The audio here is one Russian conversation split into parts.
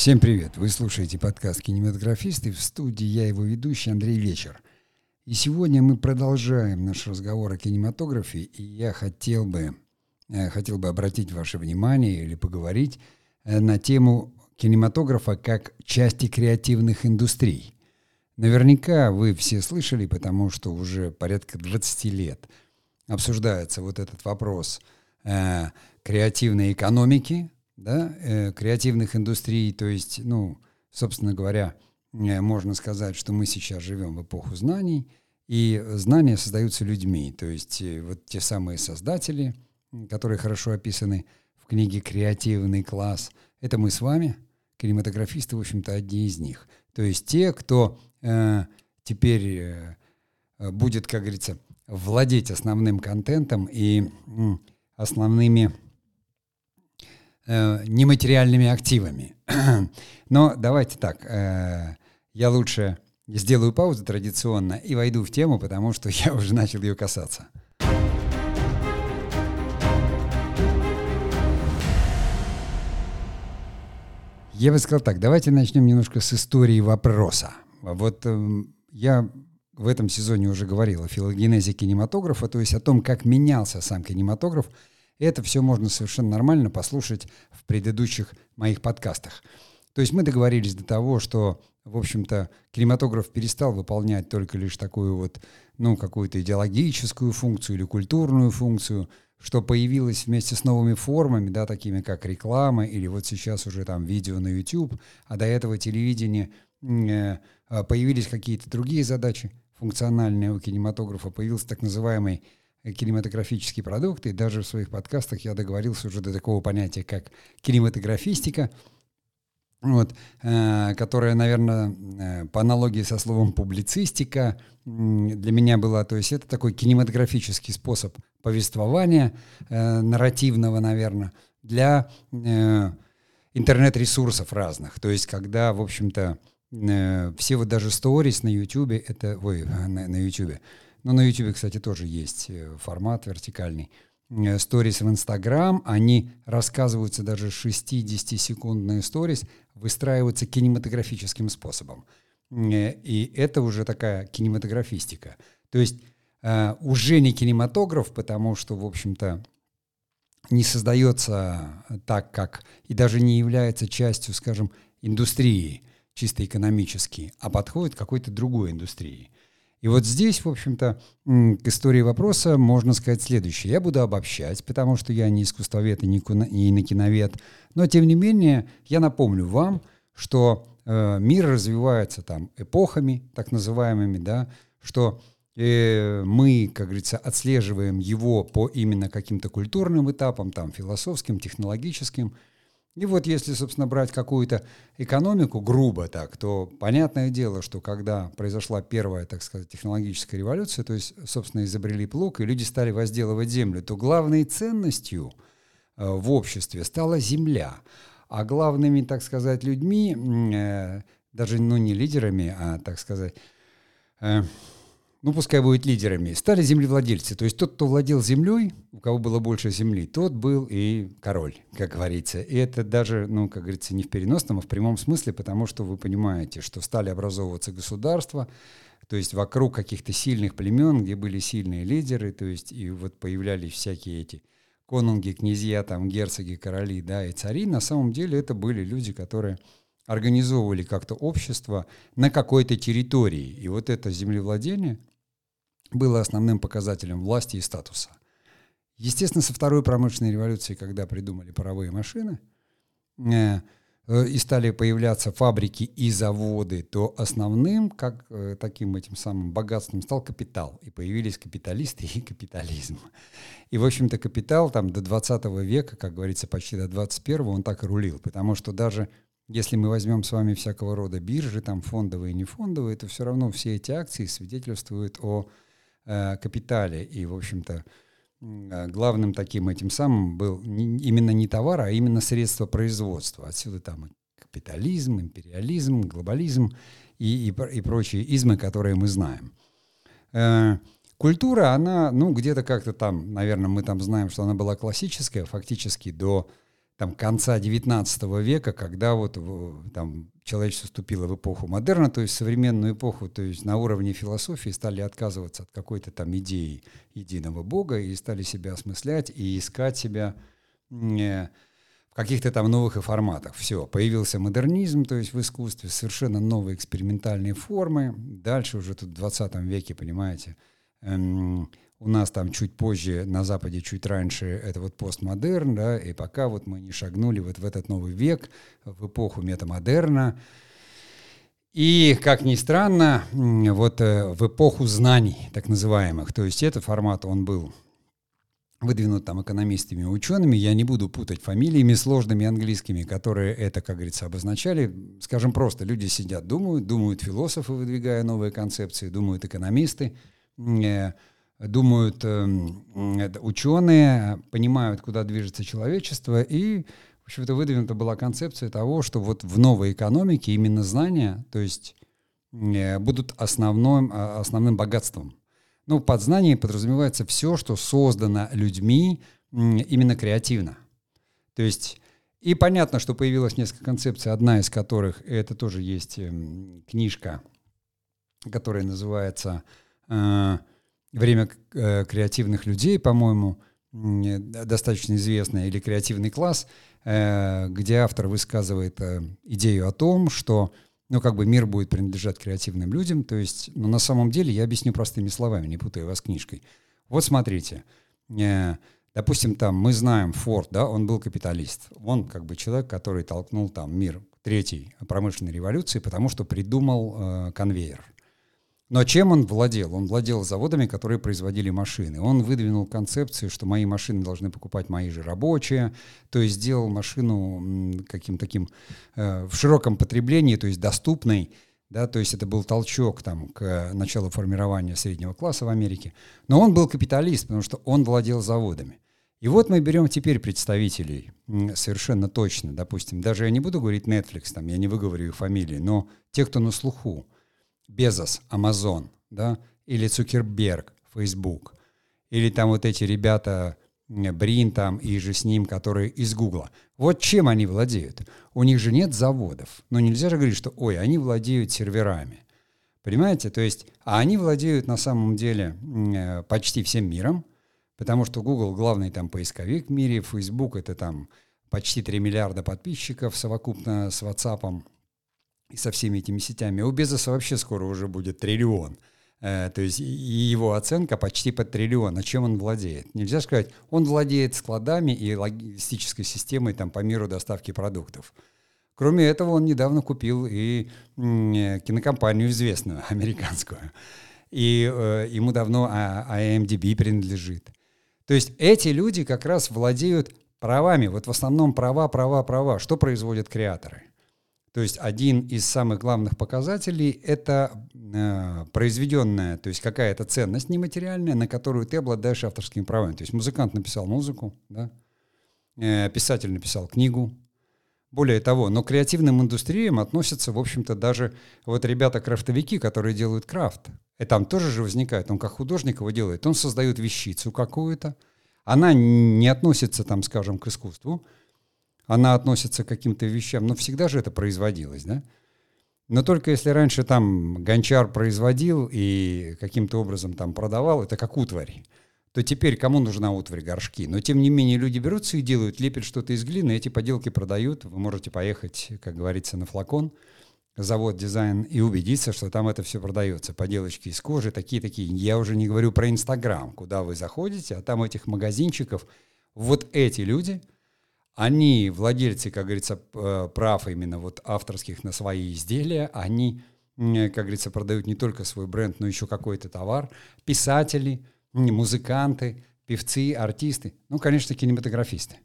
Всем привет! Вы слушаете подкаст «Кинематографисты». В студии я его ведущий Андрей Вечер. И сегодня мы продолжаем наш разговор о кинематографе, и я хотел бы, э, хотел бы обратить ваше внимание или поговорить э, на тему кинематографа как части креативных индустрий. Наверняка вы все слышали, потому что уже порядка 20 лет обсуждается вот этот вопрос э, креативной экономики, да, э, креативных индустрий, то есть, ну, собственно говоря, э, можно сказать, что мы сейчас живем в эпоху знаний, и знания создаются людьми, то есть э, вот те самые создатели, которые хорошо описаны в книге «Креативный класс», это мы с вами, кинематографисты, в общем-то, одни из них. То есть те, кто э, теперь э, будет, как говорится, владеть основным контентом и э, основными э, нематериальными активами. Но давайте так, э, я лучше сделаю паузу традиционно и войду в тему, потому что я уже начал ее касаться. Я бы сказал так, давайте начнем немножко с истории вопроса. Вот э, я в этом сезоне уже говорил о филогенезе кинематографа, то есть о том, как менялся сам кинематограф – это все можно совершенно нормально послушать в предыдущих моих подкастах. То есть мы договорились до того, что, в общем-то, кинематограф перестал выполнять только лишь такую вот, ну, какую-то идеологическую функцию или культурную функцию, что появилось вместе с новыми формами, да, такими как реклама или вот сейчас уже там видео на YouTube, а до этого телевидение, э, а, появились какие-то другие задачи функциональные у кинематографа, появился так называемый кинематографический продукт, и даже в своих подкастах я договорился уже до такого понятия, как кинематографистика, вот, э, которая, наверное, э, по аналогии со словом публицистика для меня была, то есть это такой кинематографический способ повествования, э, нарративного, наверное, для э, интернет-ресурсов разных. То есть когда, в общем-то, э, все вот даже сторис на YouTube, это, ой, на, на YouTube, ну, на YouTube, кстати, тоже есть э, формат вертикальный. Э, сторис в Инстаграм, они рассказываются даже 60-секундные сторис, выстраиваются кинематографическим способом. Э, и это уже такая кинематографистика. То есть уже не кинематограф, потому что, в общем-то, не создается так, как и даже не является частью, скажем, индустрии чисто экономически, а подходит к какой-то другой индустрии. И вот здесь, в общем-то, к истории вопроса можно сказать следующее. Я буду обобщать, потому что я не искусствовед и не, киновед, но тем не менее я напомню вам, что э, мир развивается там эпохами, так называемыми, да, что э, мы, как говорится, отслеживаем его по именно каким-то культурным этапам, там, философским, технологическим, и вот если, собственно, брать какую-то экономику грубо так, то понятное дело, что когда произошла первая, так сказать, технологическая революция, то есть, собственно, изобрели плуг, и люди стали возделывать землю, то главной ценностью э, в обществе стала земля. А главными, так сказать, людьми, э, даже, ну, не лидерами, а, так сказать, э, ну пускай будет лидерами, стали землевладельцы. То есть тот, кто владел землей, у кого было больше земли, тот был и король, как говорится. И это даже, ну, как говорится, не в переносном, а в прямом смысле, потому что вы понимаете, что стали образовываться государства, то есть вокруг каких-то сильных племен, где были сильные лидеры, то есть и вот появлялись всякие эти конунги, князья, там, герцоги, короли, да, и цари. На самом деле это были люди, которые организовывали как-то общество на какой-то территории. И вот это землевладение – было основным показателем власти и статуса. Естественно, со второй промышленной революции, когда придумали паровые машины, э, э, и стали появляться фабрики и заводы, то основным, как э, таким этим самым богатством стал капитал. И появились капиталисты и капитализм. И, в общем-то, капитал там до 20 века, как говорится, почти до 21 он так и рулил. Потому что даже если мы возьмем с вами всякого рода биржи, там фондовые и нефондовые, то все равно все эти акции свидетельствуют о капитале. И, в общем-то, э, главным таким этим самым был именно не товар, а именно средство производства. Отсюда там капитализм, империализм, глобализм и, и, и прочие измы, которые мы знаем. Э, культура, она, ну, где-то как-то там, наверное, мы там знаем, что она была классическая, фактически до там, конца 19 века, когда вот там, человечество вступило в эпоху модерна, то есть современную эпоху, то есть на уровне философии стали отказываться от какой-то там идеи единого Бога и стали себя осмыслять и искать себя э, в каких-то там новых и форматах. Все, появился модернизм, то есть в искусстве совершенно новые экспериментальные формы. Дальше уже тут в 20 веке, понимаете, эм, у нас там чуть позже, на Западе чуть раньше, это вот постмодерн, да, и пока вот мы не шагнули вот в этот новый век, в эпоху метамодерна, и, как ни странно, вот э, в эпоху знаний, так называемых, то есть этот формат, он был выдвинут там экономистами и учеными, я не буду путать фамилиями сложными английскими, которые это, как говорится, обозначали. Скажем просто, люди сидят, думают, думают философы, выдвигая новые концепции, думают экономисты, э, думают э, ученые, понимают, куда движется человечество, и, в общем-то, выдвинута была концепция того, что вот в новой экономике именно знания, то есть э, будут основным, а, основным богатством. Ну, под знание подразумевается все, что создано людьми именно креативно. То есть и понятно, что появилось несколько концепций, одна из которых, это тоже есть эм, книжка, которая называется э, время э, креативных людей, по-моему, достаточно известная, или креативный класс, э, где автор высказывает э, идею о том, что ну, как бы мир будет принадлежать креативным людям, то есть, ну, на самом деле, я объясню простыми словами, не путая вас книжкой. Вот смотрите, допустим, там мы знаем Форд, да, он был капиталист, он как бы человек, который толкнул там мир третьей промышленной революции, потому что придумал э, конвейер. Но чем он владел? Он владел заводами, которые производили машины. Он выдвинул концепцию, что мои машины должны покупать мои же рабочие, то есть сделал машину каким таким э, в широком потреблении, то есть доступной, да, то есть это был толчок там, к началу формирования среднего класса в Америке. Но он был капиталист, потому что он владел заводами. И вот мы берем теперь представителей совершенно точно, допустим, даже я не буду говорить Netflix, там, я не выговорю их фамилии, но те, кто на слуху, Безос, Amazon, да, или Цукерберг, Facebook, или там вот эти ребята, Брин там и же с ним, которые из Гугла. Вот чем они владеют? У них же нет заводов. Но нельзя же говорить, что, ой, они владеют серверами. Понимаете? То есть, а они владеют на самом деле э, почти всем миром, потому что Google главный там поисковик в мире, Facebook это там почти 3 миллиарда подписчиков совокупно с WhatsApp, и со всеми этими сетями. У Безоса вообще скоро уже будет триллион. Э, то есть и его оценка почти под триллион. А чем он владеет? Нельзя сказать, он владеет складами и логистической системой там, по миру доставки продуктов. Кроме этого, он недавно купил и э, кинокомпанию известную, американскую. И э, ему давно IMDb принадлежит. То есть эти люди как раз владеют правами, вот в основном права, права, права. Что производят креаторы? То есть один из самых главных показателей — это э, произведенная, то есть какая-то ценность нематериальная, на которую ты обладаешь авторскими правами. То есть музыкант написал музыку, да? э, писатель написал книгу. Более того, но к креативным индустриям относятся, в общем-то, даже вот ребята-крафтовики, которые делают крафт. И там тоже же возникает, он как художник его делает, он создает вещицу какую-то, она не относится, там, скажем, к искусству, она относится к каким-то вещам, но всегда же это производилось, да? Но только если раньше там гончар производил и каким-то образом там продавал, это как утварь, то теперь кому нужна утварь горшки? Но тем не менее люди берутся и делают, лепят что-то из глины, эти поделки продают. Вы можете поехать, как говорится, на флакон, завод дизайн и убедиться, что там это все продается. Поделочки из кожи, такие-такие. Я уже не говорю про Инстаграм, куда вы заходите, а там этих магазинчиков. Вот эти люди – они, владельцы, как говорится, э, прав именно вот авторских на свои изделия, они, как говорится, продают не только свой бренд, но еще какой-то товар. Писатели, музыканты, певцы, артисты, ну, конечно, кинематографисты.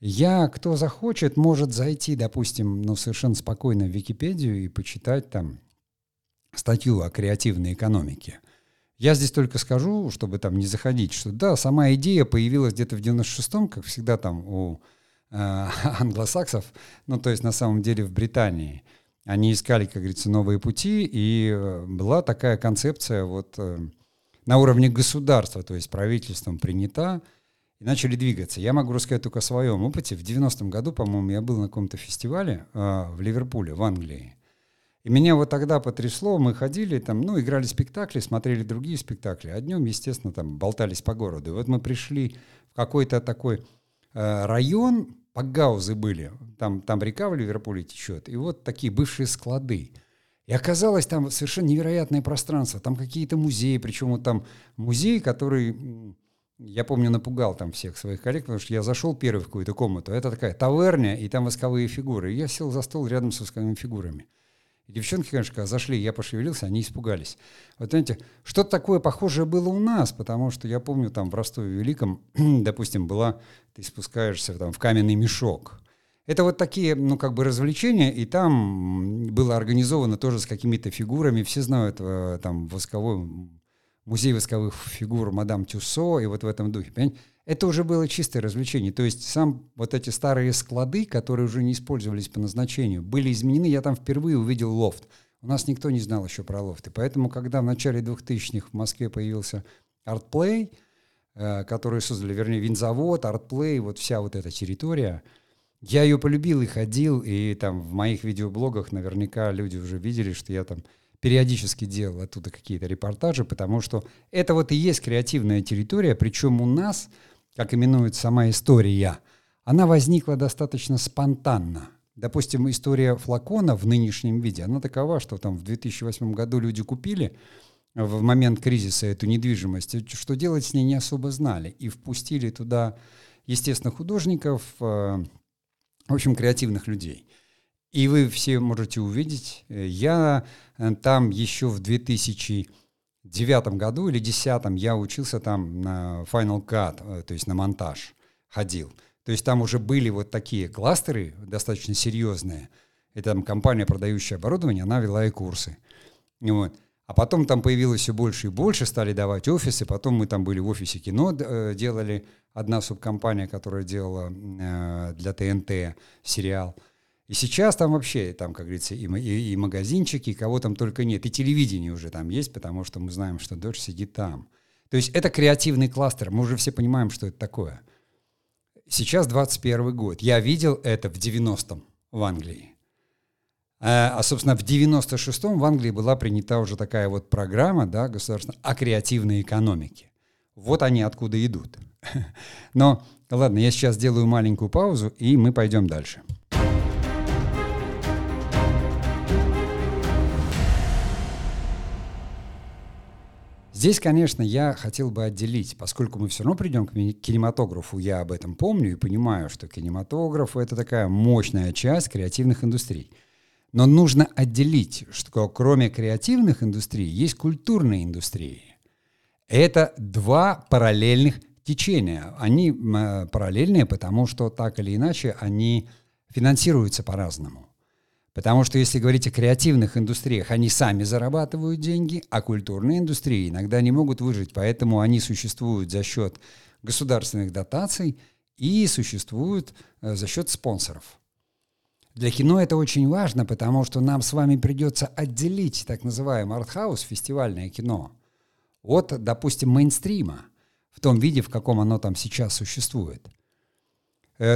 Я, кто захочет, может зайти, допустим, ну, совершенно спокойно в Википедию и почитать там статью о креативной экономике. Я здесь только скажу, чтобы там не заходить, что да, сама идея появилась где-то в 96-м, как всегда там у э, англосаксов, ну то есть на самом деле в Британии. Они искали, как говорится, новые пути, и э, была такая концепция вот э, на уровне государства, то есть правительством принята, и начали двигаться. Я могу рассказать только о своем опыте. В 90-м году, по-моему, я был на каком-то фестивале э, в Ливерпуле, в Англии. И меня вот тогда потрясло, мы ходили там, ну, играли спектакли, смотрели другие спектакли, а днем, естественно, там болтались по городу. И вот мы пришли в какой-то такой э, район, Пагаузы были, там, там река в Ливерпуле течет, и вот такие бывшие склады. И оказалось там совершенно невероятное пространство, там какие-то музеи, причем вот там музей, который я помню, напугал там всех своих коллег, потому что я зашел первый в какую-то комнату, это такая таверня, и там восковые фигуры. И я сел за стол рядом с восковыми фигурами. Девчонки, конечно, когда зашли, я пошевелился, они испугались. Вот знаете, что-то такое похожее было у нас, потому что я помню, там в Ростове-Великом, допустим, была, ты спускаешься там в каменный мешок. Это вот такие, ну, как бы развлечения, и там было организовано тоже с какими-то фигурами. Все знают э, там восковой музей восковых фигур мадам Тюссо и вот в этом духе. Понимаете? Это уже было чистое развлечение. То есть сам вот эти старые склады, которые уже не использовались по назначению, были изменены. Я там впервые увидел лофт. У нас никто не знал еще про лофты. Поэтому, когда в начале 2000-х в Москве появился ArtPlay, э, который создали, вернее, винзавод, ArtPlay, вот вся вот эта территория, я ее полюбил и ходил, и там в моих видеоблогах наверняка люди уже видели, что я там периодически делал оттуда какие-то репортажи, потому что это вот и есть креативная территория, причем у нас, как именует сама история, она возникла достаточно спонтанно. Допустим, история флакона в нынешнем виде, она такова, что там в 2008 году люди купили в момент кризиса эту недвижимость, что делать с ней не особо знали, и впустили туда, естественно, художников, э, в общем, креативных людей – и вы все можете увидеть, э, я э, там еще в 2009 году или 2010 я учился там на Final Cut, э, то есть на монтаж ходил. То есть там уже были вот такие кластеры достаточно серьезные. Это там компания, продающая оборудование, она вела и курсы. Вот. А потом там появилось все больше и больше, стали давать офисы. Потом мы там были в офисе кино, делали одна субкомпания, которая делала для ТНТ сериал – и сейчас там вообще, там, как говорится, и, и, и магазинчики, и кого там только нет. И телевидение уже там есть, потому что мы знаем, что дочь сидит там. То есть это креативный кластер. Мы уже все понимаем, что это такое. Сейчас 21 год. Я видел это в 90-м в Англии. А, а, собственно, в 96-м в Англии была принята уже такая вот программа, да, государственная, о креативной экономике. Вот они откуда идут. Но, ладно, я сейчас сделаю маленькую паузу, и мы пойдем дальше. Здесь, конечно, я хотел бы отделить, поскольку мы все равно придем к кинематографу, я об этом помню и понимаю, что кинематограф — это такая мощная часть креативных индустрий. Но нужно отделить, что кроме креативных индустрий есть культурные индустрии. Это два параллельных течения. Они э, параллельные, потому что так или иначе они финансируются по-разному. Потому что если говорить о креативных индустриях, они сами зарабатывают деньги, а культурные индустрии иногда не могут выжить, поэтому они существуют за счет государственных дотаций и существуют э, за счет спонсоров. Для кино это очень важно, потому что нам с вами придется отделить так называемый артхаус, фестивальное кино, от, допустим, мейнстрима в том виде, в каком оно там сейчас существует –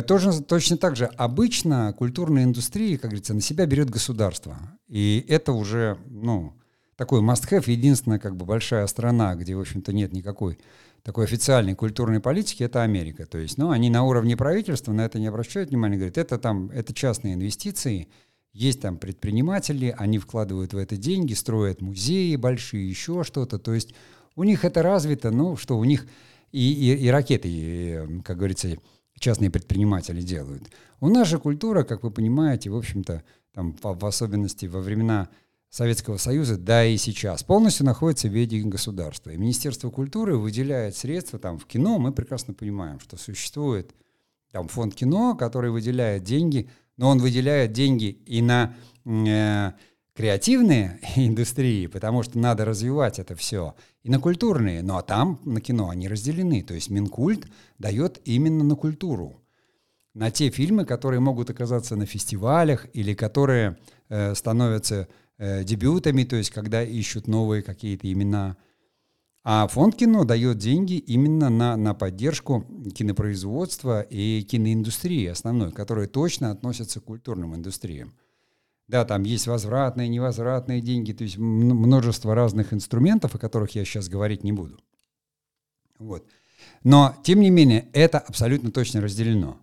тоже, точно так же обычно культурная индустрия, как говорится, на себя берет государство. И это уже, ну, такой must-have, единственная как бы большая страна, где, в общем-то, нет никакой такой официальной культурной политики, это Америка. То есть, ну, они на уровне правительства на это не обращают внимания, говорят, это там, это частные инвестиции, есть там предприниматели, они вкладывают в это деньги, строят музеи большие, еще что-то. То есть у них это развито, ну, что у них и, и, и ракеты, и, как говорится, частные предприниматели делают. У нас же культура, как вы понимаете, в общем-то, там, в, особенности во времена Советского Союза, да и сейчас, полностью находится в виде государства. И Министерство культуры выделяет средства там, в кино. Мы прекрасно понимаем, что существует там, фонд кино, который выделяет деньги, но он выделяет деньги и на э, креативные индустрии, потому что надо развивать это все, и на культурные. Ну а там на кино они разделены. То есть Минкульт дает именно на культуру. На те фильмы, которые могут оказаться на фестивалях или которые э, становятся э, дебютами, то есть когда ищут новые какие-то имена. А фонд кино дает деньги именно на, на поддержку кинопроизводства и киноиндустрии основной, которые точно относятся к культурным индустриям. Да, там есть возвратные, невозвратные деньги, то есть множество разных инструментов, о которых я сейчас говорить не буду. Вот. Но, тем не менее, это абсолютно точно разделено.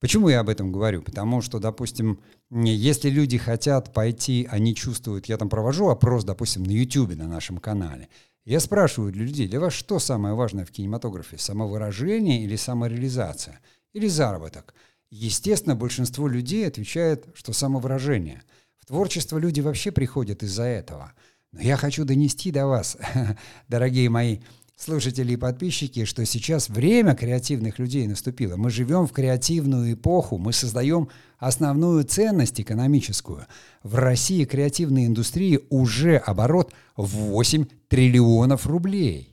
Почему я об этом говорю? Потому что, допустим, если люди хотят пойти, они чувствуют, я там провожу опрос, допустим, на YouTube на нашем канале, я спрашиваю людей, для вас что самое важное в кинематографе? Самовыражение или самореализация? Или заработок? Естественно, большинство людей отвечает, что самовыражение. Творчество люди вообще приходят из-за этого. Но я хочу донести до вас, дорогие мои слушатели и подписчики, что сейчас время креативных людей наступило. Мы живем в креативную эпоху, мы создаем основную ценность экономическую. В России креативной индустрии уже оборот 8 триллионов рублей.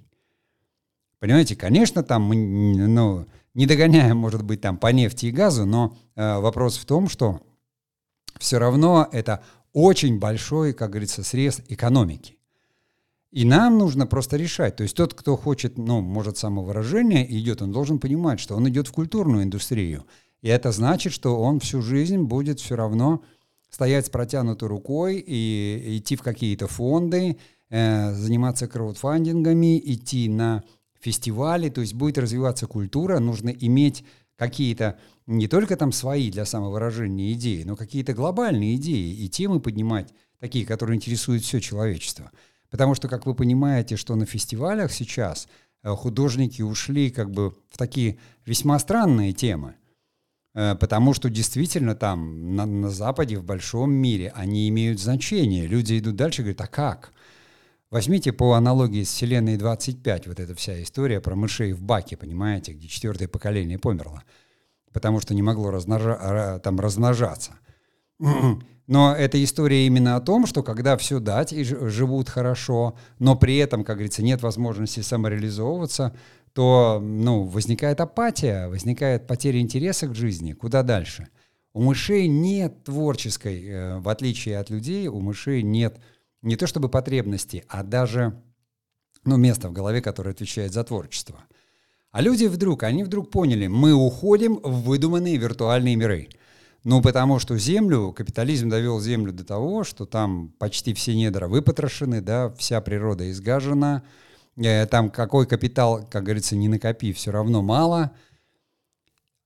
Понимаете, конечно, там мы ну, не догоняем, может быть, там по нефти и газу, но э, вопрос в том, что все равно это очень большой, как говорится, срез экономики. И нам нужно просто решать. То есть тот, кто хочет, ну, может, самовыражение идет, он должен понимать, что он идет в культурную индустрию. И это значит, что он всю жизнь будет все равно стоять с протянутой рукой и идти в какие-то фонды, э, заниматься краудфандингами, идти на фестивали, то есть будет развиваться культура, нужно иметь какие-то не только там свои для самовыражения идеи, но какие-то глобальные идеи и темы поднимать, такие, которые интересуют все человечество. Потому что, как вы понимаете, что на фестивалях сейчас э, художники ушли как бы в такие весьма странные темы. Э, потому что действительно там на, на Западе, в большом мире, они имеют значение. Люди идут дальше и говорят, а как? Возьмите по аналогии с Вселенной 25, вот эта вся история про мышей в баке, понимаете, где четвертое поколение померло, потому что не могло размножа, там размножаться. Но эта история именно о том, что когда все дать и живут хорошо, но при этом, как говорится, нет возможности самореализовываться, то ну, возникает апатия, возникает потеря интереса к жизни. Куда дальше? У мышей нет творческой, э, в отличие от людей, у мышей нет не то чтобы потребности, а даже ну, места в голове, которое отвечает за творчество. А люди вдруг, они вдруг поняли, мы уходим в выдуманные виртуальные миры – ну, потому что землю, капитализм довел землю до того, что там почти все недра выпотрошены, да, вся природа изгажена, э, там какой капитал, как говорится, не накопи, все равно мало.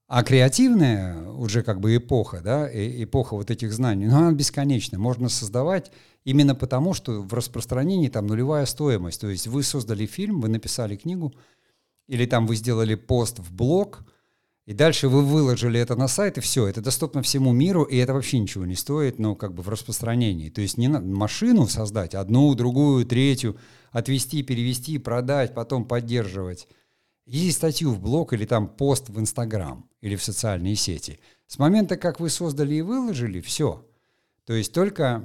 А креативная уже как бы эпоха, да, эпоха вот этих знаний, ну, она бесконечна. Можно создавать именно потому, что в распространении там нулевая стоимость. То есть вы создали фильм, вы написали книгу, или там вы сделали пост в блог – и дальше вы выложили это на сайт, и все, это доступно всему миру, и это вообще ничего не стоит, ну, как бы в распространении. То есть не надо машину создать, одну, другую, третью, отвести, перевести, продать, потом поддерживать. И статью в блог или там пост в Инстаграм или в социальные сети. С момента, как вы создали и выложили, все. То есть только,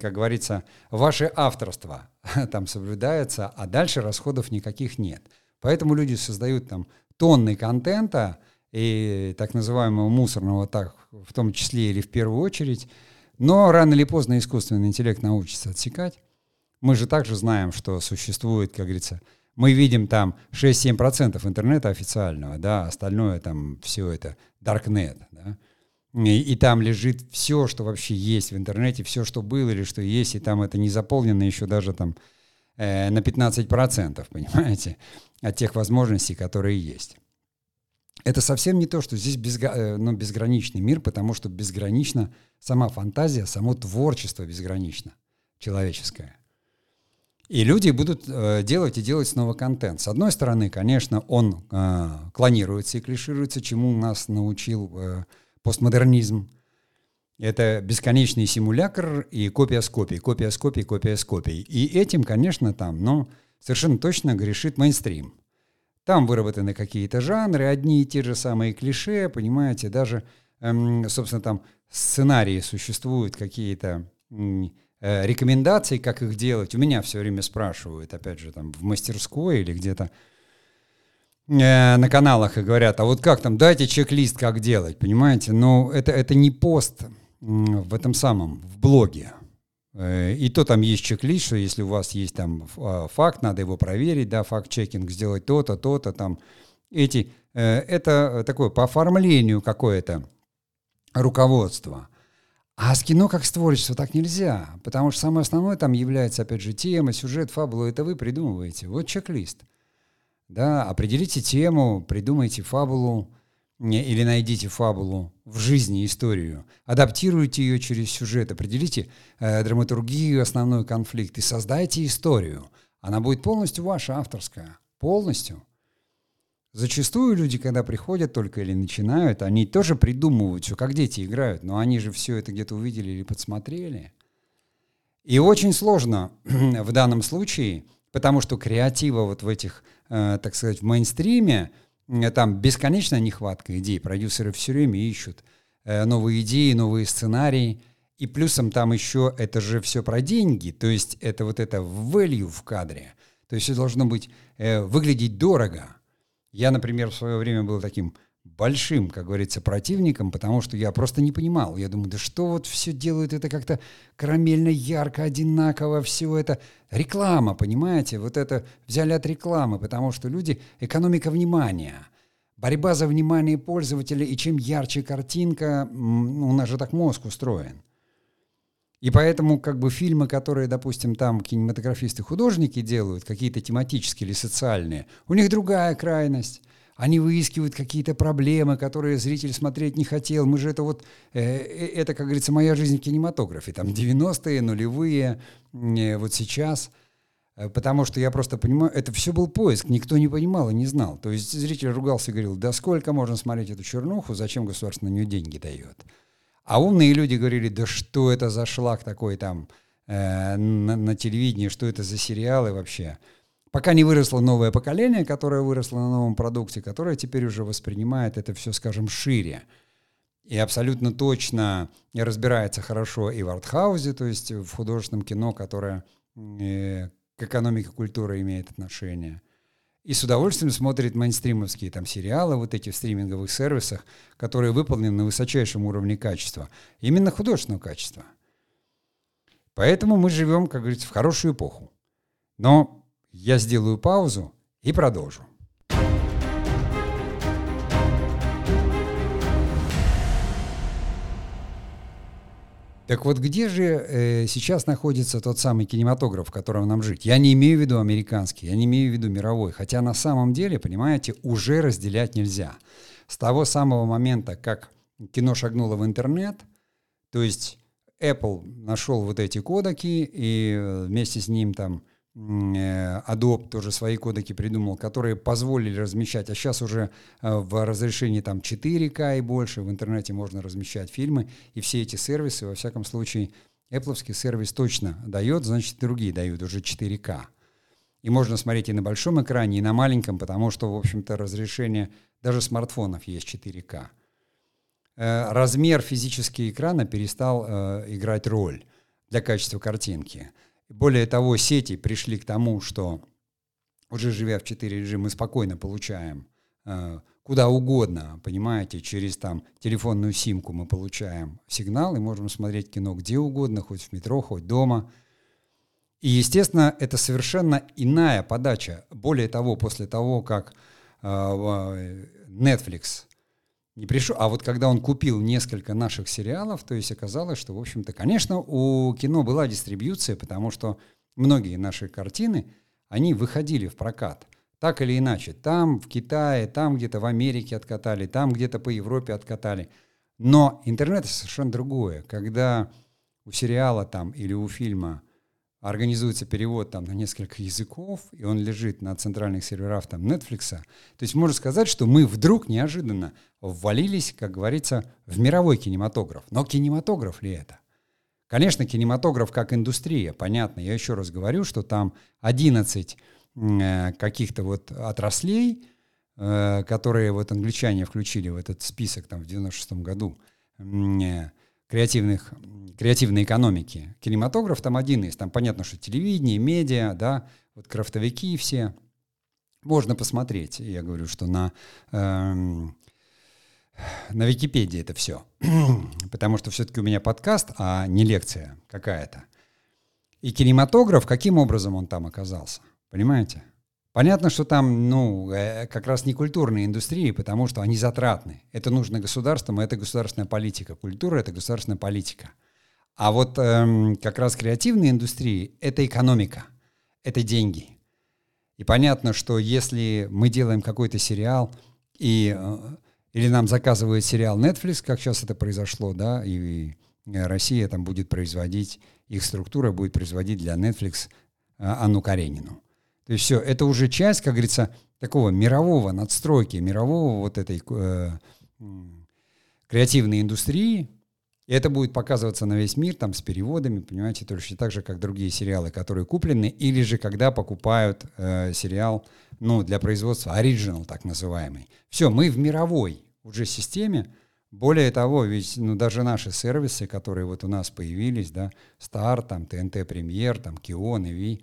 как говорится, ваше авторство там соблюдается, а дальше расходов никаких нет. Поэтому люди создают там тонны контента, и так называемого мусорного, так в том числе или в первую очередь. Но рано или поздно искусственный интеллект научится отсекать. Мы же также знаем, что существует, как говорится, мы видим там 6-7% интернета официального, да, остальное там все это darknet, да, и, и там лежит все, что вообще есть в интернете, все, что было или что есть, и там это не заполнено еще даже там э, на 15%, понимаете, от тех возможностей, которые есть это совсем не то, что здесь безга, э, ну, безграничный мир, потому что безгранична сама фантазия, само творчество безгранично человеческое. И люди будут э, делать и делать снова контент. С одной стороны, конечно, он э, клонируется и клишируется, чему нас научил э, постмодернизм. Это бесконечный симулятор и копия с копией, копия с копией, копия с копией. И этим, конечно, там, ну, совершенно точно грешит мейнстрим. Там выработаны какие-то жанры, одни и те же самые клише, понимаете, даже, эм, собственно, там сценарии существуют, какие-то э, рекомендации, как их делать. У меня все время спрашивают, опять же, там в мастерской или где-то на каналах и говорят, а вот как там, дайте чек-лист, как делать, понимаете? Но это, это не пост в этом самом, в блоге. Э, и то там есть чек-лист, что если у вас есть там а, факт, надо его проверить, да, факт-чекинг, сделать то-то, то-то, там эти, э, это такое по оформлению какое-то руководство. А с кино как с творчеством так нельзя, потому что самое основное там является, опять же, тема, сюжет, фабула, это вы придумываете. Вот чек-лист. Да, определите тему, придумайте фабулу, или найдите фабулу в жизни, историю, адаптируйте ее через сюжет, определите э, драматургию, основной конфликт и создайте историю. Она будет полностью ваша, авторская. Полностью. Зачастую люди, когда приходят только или начинают, они тоже придумывают все, как дети играют, но они же все это где-то увидели или подсмотрели. И очень сложно в данном случае, потому что креатива вот в этих, так сказать, в мейнстриме – Э, там бесконечная нехватка идей. Продюсеры все время ищут э, новые идеи, новые сценарии. И плюсом там еще это же все про деньги. То есть это вот это value в кадре. То есть все должно быть, э, выглядеть дорого. Я, например, в свое время был таким большим, как говорится, противником, потому что я просто не понимал. Я думаю, да что вот все делают это как-то карамельно, ярко, одинаково, все это реклама, понимаете? Вот это взяли от рекламы, потому что люди, экономика внимания, борьба за внимание пользователя, и чем ярче картинка, у нас же так мозг устроен. И поэтому как бы фильмы, которые, допустим, там кинематографисты-художники делают, какие-то тематические или социальные, у них другая крайность. Они выискивают какие-то проблемы, которые зритель смотреть не хотел. Мы же это вот, э, э это, как говорится, моя жизнь в кинематографе. Там 90-е, нулевые, э, вот сейчас. Э, потому что я просто понимаю, это все был поиск, никто не понимал и не знал. То есть зритель ругался и говорил, да сколько можно смотреть эту чернуху, зачем государство на нее деньги дает? А умные люди говорили, да что это за шлак такой там э, на, на телевидении, что это за сериалы вообще? Пока не выросло новое поколение, которое выросло на новом продукте, которое теперь уже воспринимает это все, скажем, шире. И абсолютно точно разбирается хорошо и в артхаузе, то есть в художественном кино, которое э, к экономике культуры имеет отношение. И с удовольствием смотрит мейнстримовские там сериалы, вот эти в стриминговых сервисах, которые выполнены на высочайшем уровне качества. Именно художественного качества. Поэтому мы живем, как говорится, в хорошую эпоху. Но я сделаю паузу и продолжу. Так вот, где же э, сейчас находится тот самый кинематограф, в котором нам жить? Я не имею в виду американский, я не имею в виду мировой. Хотя на самом деле, понимаете, уже разделять нельзя. С того самого момента, как кино шагнуло в интернет, то есть Apple нашел вот эти кодеки, и э, вместе с ним там Adobe тоже свои кодеки придумал, которые позволили размещать, а сейчас уже э, в разрешении там 4К и больше в интернете можно размещать фильмы, и все эти сервисы, во всяком случае, Apple сервис точно дает, значит, другие дают уже 4К. И можно смотреть и на большом экране, и на маленьком, потому что, в общем-то, разрешение даже смартфонов есть 4К. Э, размер физического экрана перестал играть роль для качества картинки. Более того, сети пришли к тому, что уже живя в 4 режим, мы спокойно получаем э, куда угодно, понимаете, через там телефонную симку мы получаем сигнал и можем смотреть кино где угодно, хоть в метро, хоть дома. И, естественно, это совершенно иная подача. Более того, после того, как э, Netflix не пришел. А вот когда он купил несколько наших сериалов, то есть оказалось, что, в общем-то, конечно, у кино была дистрибьюция, потому что многие наши картины, они выходили в прокат. Так или иначе. Там, в Китае, там где-то в Америке откатали, там где-то по Европе откатали. Но интернет — совершенно другое. Когда у сериала там или у фильма — организуется перевод там на несколько языков, и он лежит на центральных серверах там Netflix. То есть можно сказать, что мы вдруг неожиданно ввалились, как говорится, в мировой кинематограф. Но кинематограф ли это? Конечно, кинематограф как индустрия, понятно. Я еще раз говорю, что там 11 э, каких-то вот отраслей, э, которые вот англичане включили в этот список там в 96 году, э, креативных, креативной экономики. Кинематограф там один из. Там понятно, что телевидение, медиа, да, вот крафтовики все. Можно посмотреть. Я говорю, что на, эм, на Википедии это все. Потому что все-таки у меня подкаст, а не лекция какая-то. И кинематограф, каким образом он там оказался? Понимаете? Понятно, что там, ну, э, как раз не культурные индустрии, потому что они затратны. Это нужно государствам, это государственная политика. Культура — это государственная политика. А вот эм, как раз креативные индустрии — это экономика, это деньги. И понятно, что если мы делаем какой-то сериал, и, э, или нам заказывает сериал Netflix, как сейчас это произошло, да, и Россия там будет производить, их структура будет производить для Netflix э, Анну Каренину. То есть все, это уже часть, как говорится, такого мирового надстройки, мирового вот этой э, креативной индустрии. И это будет показываться на весь мир, там, с переводами, понимаете, точно так же, как другие сериалы, которые куплены, или же когда покупают э, сериал, ну, для производства, оригинал так называемый. Все, мы в мировой уже системе, более того, ведь ну, даже наши сервисы, которые вот у нас появились, да, Star, там, ТНТ Премьер, там, Кион, ИВИ,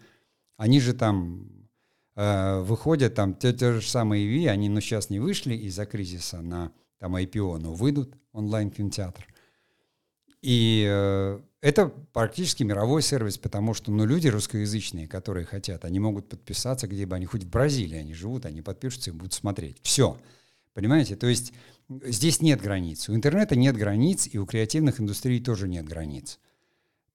они же там э, выходят, там те, те же самые ИВИ, они ну, сейчас не вышли из-за кризиса на там IPO, но выйдут онлайн-кинотеатр. И э, это практически мировой сервис, потому что ну, люди русскоязычные, которые хотят, они могут подписаться, где бы они, хоть в Бразилии они живут, они подпишутся и будут смотреть. Все. Понимаете? То есть здесь нет границ. У интернета нет границ, и у креативных индустрий тоже нет границ.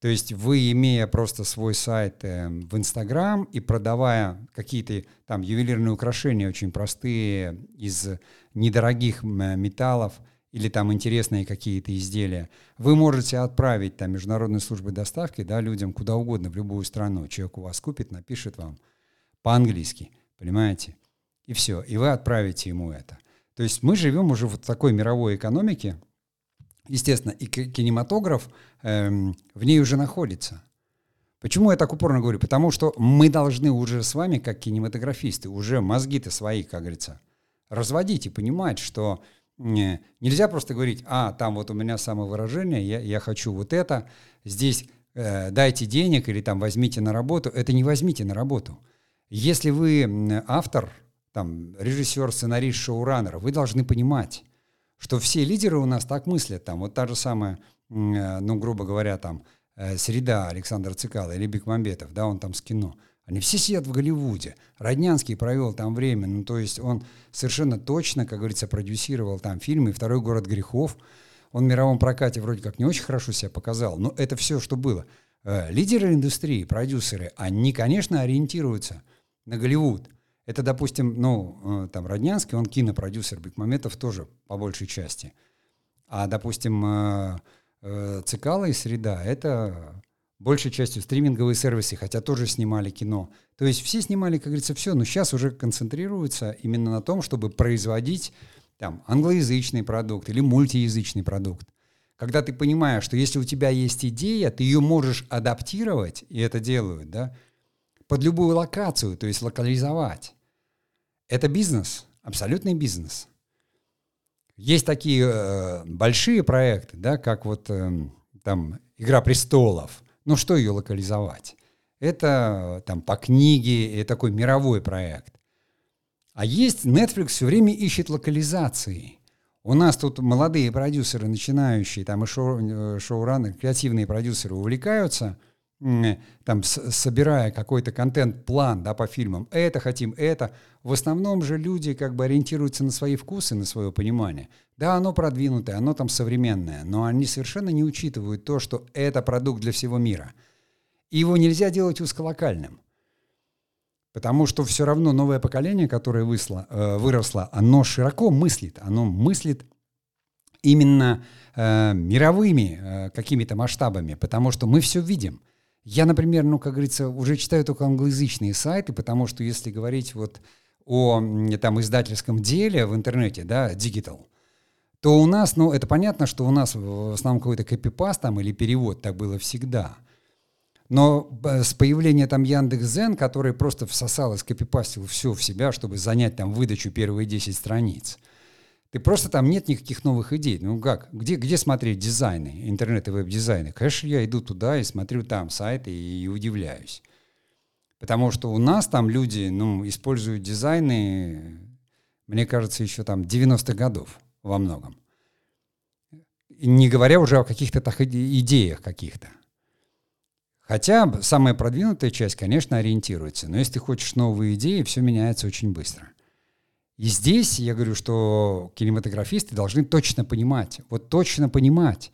То есть вы, имея просто свой сайт э, в Инстаграм и продавая какие-то там ювелирные украшения очень простые из недорогих металлов или там интересные какие-то изделия, вы можете отправить там международной службы доставки да, людям куда угодно, в любую страну. Человек у вас купит, напишет вам по-английски, понимаете? И все, и вы отправите ему это. То есть мы живем уже в такой мировой экономике, естественно, и кинематограф эм, в ней уже находится. Почему я так упорно говорю? Потому что мы должны уже с вами, как кинематографисты, уже мозги-то свои, как говорится, разводить и понимать, что не, нельзя просто говорить, а, там вот у меня самовыражение, я, я хочу вот это, здесь э, дайте денег или там возьмите на работу. Это не возьмите на работу. Если вы автор, там, режиссер, сценарист, шоураннер, вы должны понимать, что все лидеры у нас так мыслят. Там, вот та же самая, э, ну, грубо говоря, там, э, Среда Александр Цикало или Бекмамбетов, да, он там с кино. Они все сидят в Голливуде. Роднянский провел там время. Ну, то есть он совершенно точно, как говорится, продюсировал там фильмы. «Второй город грехов». Он в мировом прокате вроде как не очень хорошо себя показал, но это все, что было. Э, лидеры индустрии, продюсеры, они, конечно, ориентируются на Голливуд. Это, допустим, ну, э, там, Роднянский, он кинопродюсер, Бекмаметов тоже по большей части. А, допустим, э, э, Цикало и Среда — это большей частью стриминговые сервисы, хотя тоже снимали кино. То есть все снимали, как говорится, все, но сейчас уже концентрируются именно на том, чтобы производить там англоязычный продукт или мультиязычный продукт. Когда ты понимаешь, что если у тебя есть идея, ты ее можешь адаптировать, и это делают, да, под любую локацию, то есть локализовать. Это бизнес, абсолютный бизнес. Есть такие э, большие проекты, да, как вот э, там «Игра престолов». Ну что ее локализовать? Это там по книге, это такой мировой проект. А есть Netflix все время ищет локализации. У нас тут молодые продюсеры, начинающие, там и э, шоураннеры, креативные продюсеры увлекаются – там, собирая какой-то контент-план да, по фильмам, это хотим, это, в основном же люди как бы ориентируются на свои вкусы, на свое понимание. Да, оно продвинутое, оно там современное, но они совершенно не учитывают то, что это продукт для всего мира. И его нельзя делать узколокальным. Потому что все равно новое поколение, которое высло, э, выросло, оно широко мыслит, оно мыслит именно э, мировыми э, какими-то масштабами, потому что мы все видим – я, например, ну, как говорится, уже читаю только англоязычные сайты, потому что если говорить вот о там издательском деле в интернете, да, digital, то у нас, ну, это понятно, что у нас в основном какой-то копипаст там или перевод, так было всегда. Но с появлением там Яндекс.Зен, который просто всосал и скопипастил все в себя, чтобы занять там выдачу первые 10 страниц – ты просто там нет никаких новых идей. Ну как? Где, где смотреть дизайны, интернет и веб-дизайны? Конечно, я иду туда и смотрю там сайты и, и удивляюсь. Потому что у нас там люди ну, используют дизайны, мне кажется, еще там 90-х годов во многом. Не говоря уже о каких-то так идеях каких-то. Хотя самая продвинутая часть, конечно, ориентируется. Но если ты хочешь новые идеи, все меняется очень быстро. И здесь я говорю, что кинематографисты должны точно понимать, вот точно понимать,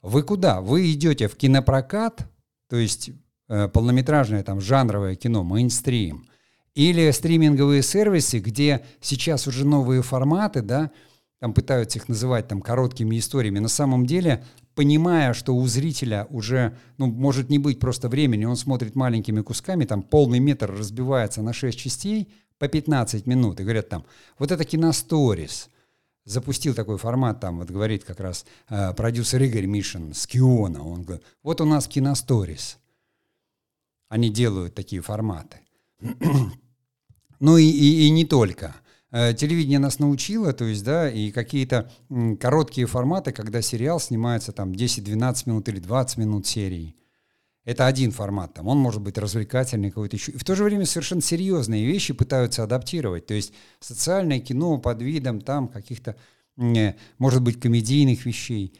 вы куда? Вы идете в кинопрокат, то есть э, полнометражное там жанровое кино, мейнстрим, или стриминговые сервисы, где сейчас уже новые форматы, да, там пытаются их называть там короткими историями. На самом деле, понимая, что у зрителя уже, ну, может не быть просто времени, он смотрит маленькими кусками, там полный метр разбивается на 6 частей по 15 минут, и говорят там, вот это киносторис, запустил такой формат, там вот говорит как раз э, продюсер Игорь Мишин с Киона, он говорит, вот у нас киносторис, они делают такие форматы. ну и, и, и не только. Э, телевидение нас научило, то есть, да, и какие-то короткие форматы, когда сериал снимается там 10-12 минут или 20 минут серии. Это один формат, там он может быть развлекательный какой-то еще. И в то же время совершенно серьезные вещи пытаются адаптировать. То есть социальное кино под видом там каких-то, э, может быть, комедийных вещей.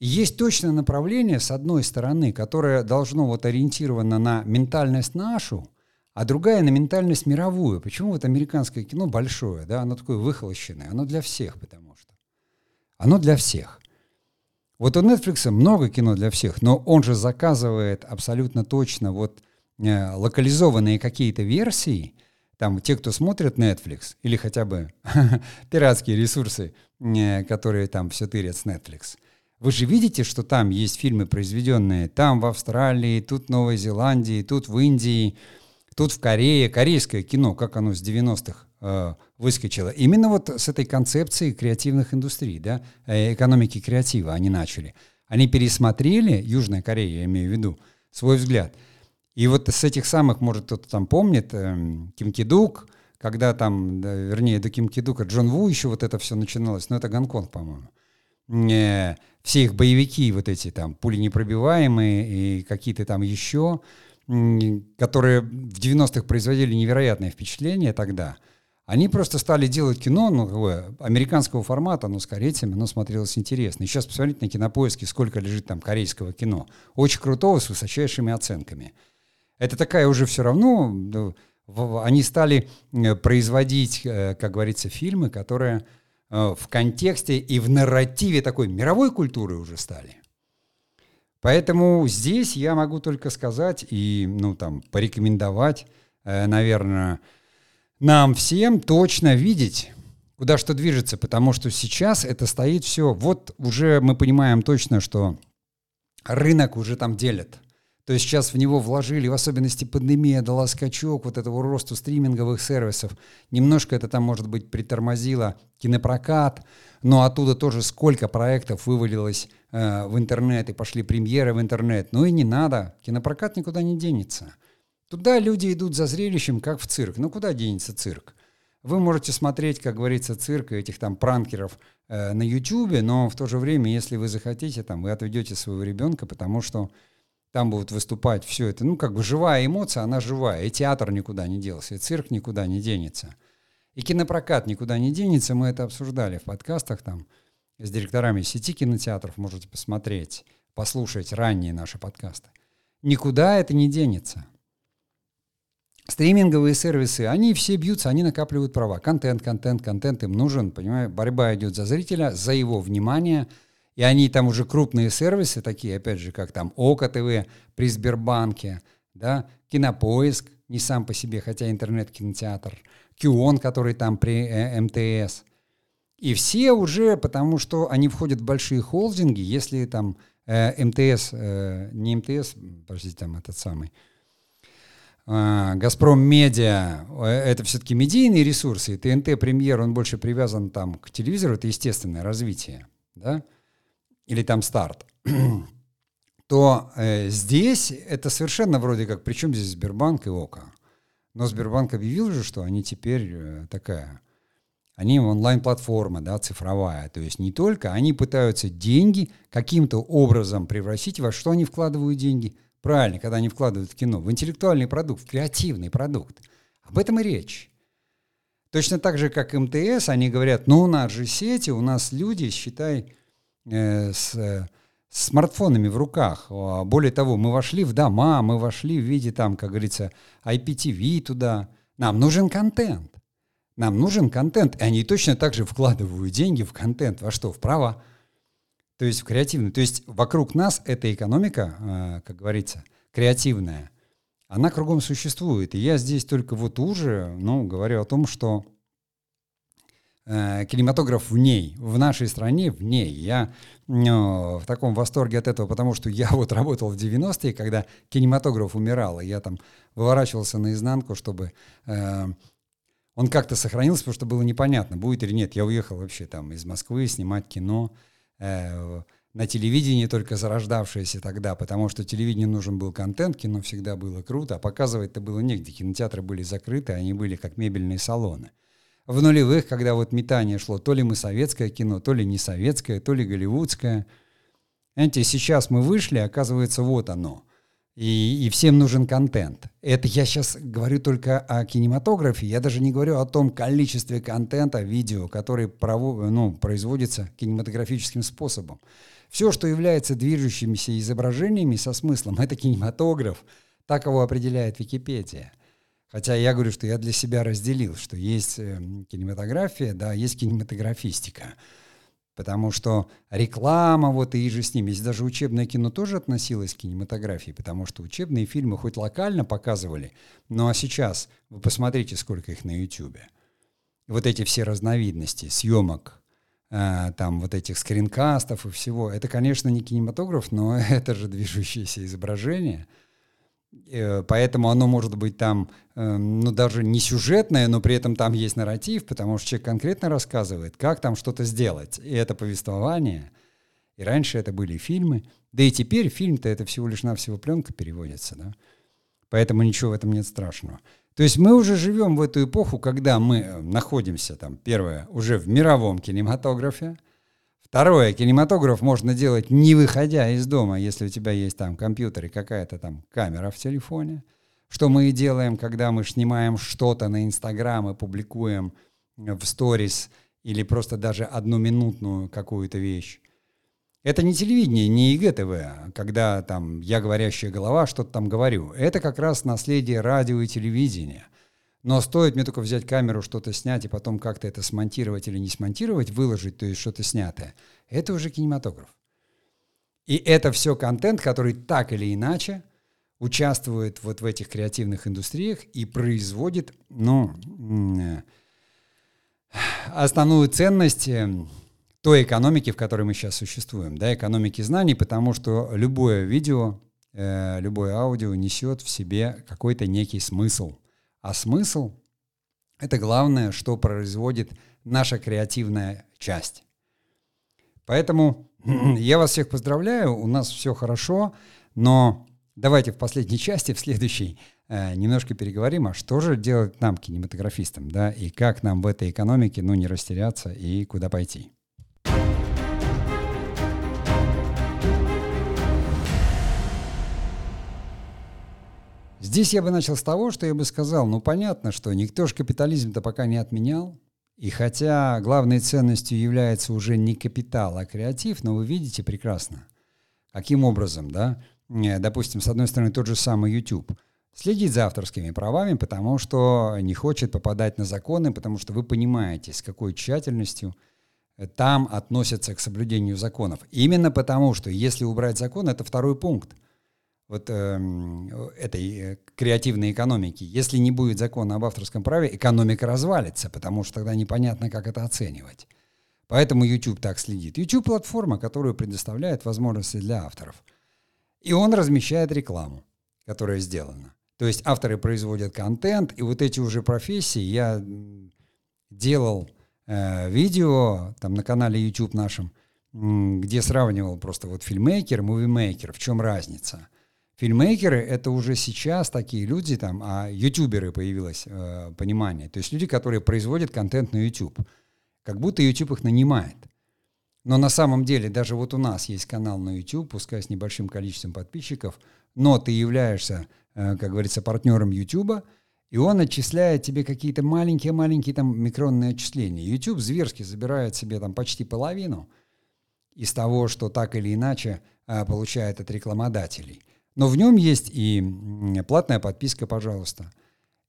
И есть точное направление, с одной стороны, которое должно вот ориентировано на ментальность нашу, а другая на ментальность мировую. Почему вот американское кино большое, да, оно такое выхолощенное, оно для всех, потому что оно для всех. Вот у Netflix много кино для всех, но он же заказывает абсолютно точно вот э, локализованные какие-то версии, там те, кто смотрит Netflix, или хотя бы пиратские ресурсы, э, которые там все тырят с Netflix. Вы же видите, что там есть фильмы, произведенные там в Австралии, тут в Новой Зеландии, тут в Индии, Тут в Корее, корейское кино, как оно с 90-х э, выскочило, именно вот с этой концепции креативных индустрий, да, э, экономики креатива они начали. Они пересмотрели, Южная Корея, я имею в виду, свой взгляд. И вот с этих самых, может, кто-то там помнит, э, Ким Кидук, когда там, да, вернее, до Ким Кидука Джон Ву еще вот это все начиналось, но это Гонконг, по-моему. Э, все их боевики вот эти там, пули непробиваемые и какие-то там еще, которые в 90-х производили невероятное впечатление тогда, они просто стали делать кино, ну, американского формата, но с корейцами, но смотрелось интересно. И сейчас посмотрите на кинопоиске, сколько лежит там корейского кино. Очень крутого, с высочайшими оценками. Это такая уже все равно, ну, они стали э, производить, э, как говорится, фильмы, которые э, в контексте и в нарративе такой мировой культуры уже стали. Поэтому здесь я могу только сказать и, ну, там, порекомендовать, э, наверное, нам всем точно видеть, куда что движется, потому что сейчас это стоит все. Вот уже мы понимаем точно, что рынок уже там делят. То есть сейчас в него вложили, в особенности пандемия дала скачок вот этого росту стриминговых сервисов. Немножко это там, может быть, притормозило кинопрокат, но оттуда тоже сколько проектов вывалилось э, в интернет и пошли премьеры в интернет. Ну и не надо, кинопрокат никуда не денется. Туда люди идут за зрелищем, как в цирк. Ну куда денется цирк? Вы можете смотреть, как говорится, цирк этих там пранкеров э, на YouTube, но в то же время, если вы захотите, там, вы отведете своего ребенка, потому что там будут выступать все это. Ну, как бы живая эмоция, она живая. И театр никуда не делся, и цирк никуда не денется. И кинопрокат никуда не денется, мы это обсуждали в подкастах там с директорами сети кинотеатров, можете посмотреть, послушать ранние наши подкасты. Никуда это не денется. Стриминговые сервисы, они все бьются, они накапливают права. Контент, контент, контент им нужен, понимаешь? Борьба идет за зрителя, за его внимание. И они там уже крупные сервисы такие, опять же, как там ОКО ТВ при Сбербанке, да, Кинопоиск, не сам по себе, хотя интернет-кинотеатр – Кион, который там при э, МТС. И все уже, потому что они входят в большие холдинги, если там э, МТС, э, не МТС, простите, там этот самый, э, Газпром Медиа, э, это все-таки медийные ресурсы, и ТНТ Премьер, он больше привязан там к телевизору, это естественное развитие, да, или там старт, то э, здесь это совершенно вроде как, причем здесь Сбербанк и ОКО. Но Сбербанк объявил же, что они теперь э, такая, они онлайн-платформа, да, цифровая. То есть не только, они пытаются деньги каким-то образом превратить во что они вкладывают деньги. Правильно, когда они вкладывают в кино, в интеллектуальный продукт, в креативный продукт. Об этом и речь. Точно так же, как МТС, они говорят, ну у нас же сети, у нас люди, считай, с, с смартфонами в руках. Более того, мы вошли в дома, мы вошли в виде там, как говорится, IPTV туда. Нам нужен контент. Нам нужен контент. И они точно так же вкладывают деньги в контент. Во что? В право. То есть в креативную. То есть вокруг нас эта экономика, а, как говорится, креативная, она кругом существует. И я здесь только вот уже, ну, говорю о том, что э, кинематограф в ней, в нашей стране в ней. Я ну, в таком восторге от этого, потому что я вот работал в 90-е, когда кинематограф умирал, и я там выворачивался наизнанку, чтобы э, он как-то сохранился, потому что было непонятно, будет или нет. Я уехал вообще там из Москвы снимать кино. Э, на телевидении только зарождавшееся тогда, потому что телевидению нужен был контент, кино всегда было круто, а показывать-то было негде. Кинотеатры были закрыты, они были как мебельные салоны. В нулевых, когда вот метание шло, то ли мы советское кино, то ли не советское, то ли голливудское. Знаете, сейчас мы вышли, оказывается, вот оно. И, и всем нужен контент. Это я сейчас говорю только о кинематографе, я даже не говорю о том количестве контента, видео, который прово- ну, производится кинематографическим способом. Все, что является движущимися изображениями со смыслом, это кинематограф. Так его определяет Википедия. Хотя я говорю, что я для себя разделил, что есть э, кинематография, да, есть кинематографистика. Потому что реклама вот и же с ним. Если даже учебное кино тоже относилось к кинематографии, потому что учебные фильмы хоть локально показывали, ну а сейчас вы посмотрите, сколько их на YouTube. Вот эти все разновидности съемок, Э, там вот этих скринкастов и всего. Это, конечно, не кинематограф, но это же движущееся изображение. Э, поэтому оно может быть там, эм, ну, даже не сюжетное, но при этом там есть нарратив, потому что человек конкретно рассказывает, как там что-то сделать. И это повествование. И раньше это были фильмы. Да и теперь фильм-то это всего лишь навсего пленка переводится, да. Поэтому ничего в этом нет страшного. То есть мы уже живем в эту эпоху, когда мы э, находимся, там, первое, уже в мировом кинематографе. Второе, кинематограф можно делать не выходя из дома, если у тебя есть там компьютер и какая-то там камера в телефоне. Что мы и делаем, когда мы снимаем что-то на Инстаграм и публикуем в сторис или просто даже одну минутную какую-то вещь. Это не телевидение, не ИГТВ, когда там я говорящая голова что-то там говорю. Это как раз наследие радио и телевидения. Но стоит мне только взять камеру, что-то снять и потом как-то это смонтировать или не смонтировать, выложить, то есть что-то снятое, это уже кинематограф. И это все контент, который так или иначе участвует вот в этих креативных индустриях и производит, ну, э, основную ценность э, той экономики, в которой мы сейчас существуем, да, экономики знаний, потому что любое видео, э, любое аудио несет в себе какой-то некий смысл. А смысл — это главное, что производит наша креативная часть. Поэтому я вас всех поздравляю, у нас все хорошо, но давайте в последней части, в следующей, э, немножко переговорим, а что же делать нам, кинематографистам, да, и как нам в этой экономике, ну, не растеряться и куда пойти. Здесь я бы начал с того, что я бы сказал, ну понятно, что никто же капитализм-то пока не отменял. И хотя главной ценностью является уже не капитал, а креатив, но вы видите прекрасно, каким образом, да, э, допустим, с одной стороны, тот же самый YouTube следит за авторскими правами, потому что не хочет попадать на законы, потому что вы понимаете, с какой тщательностью э, там относятся к соблюдению законов. Именно потому, что если убрать закон, это второй пункт вот эм, э, этой креативной экономики. Если не будет закона об авторском праве, экономика развалится, потому что тогда непонятно, как это оценивать. Поэтому YouTube так следит. YouTube — платформа, которую предоставляет возможности для авторов. И он размещает рекламу, которая сделана. То есть авторы производят контент, и вот эти уже профессии я делал э, видео там на канале YouTube нашем, где сравнивал просто вот фильммейкер, мувимейкер, в чем разница. Фильммейкеры — это уже сейчас такие люди, там, а ютуберы появилось э, понимание. То есть люди, которые производят контент на YouTube. Как будто YouTube их нанимает. Но на самом деле даже вот у нас есть канал на YouTube, пускай с небольшим количеством подписчиков, но ты являешься, э, как говорится, партнером YouTube, и он отчисляет тебе какие-то маленькие-маленькие там микронные отчисления. YouTube зверски забирает себе там почти половину — из того, что так или иначе а, получает от рекламодателей. Но в нем есть и платная подписка, пожалуйста.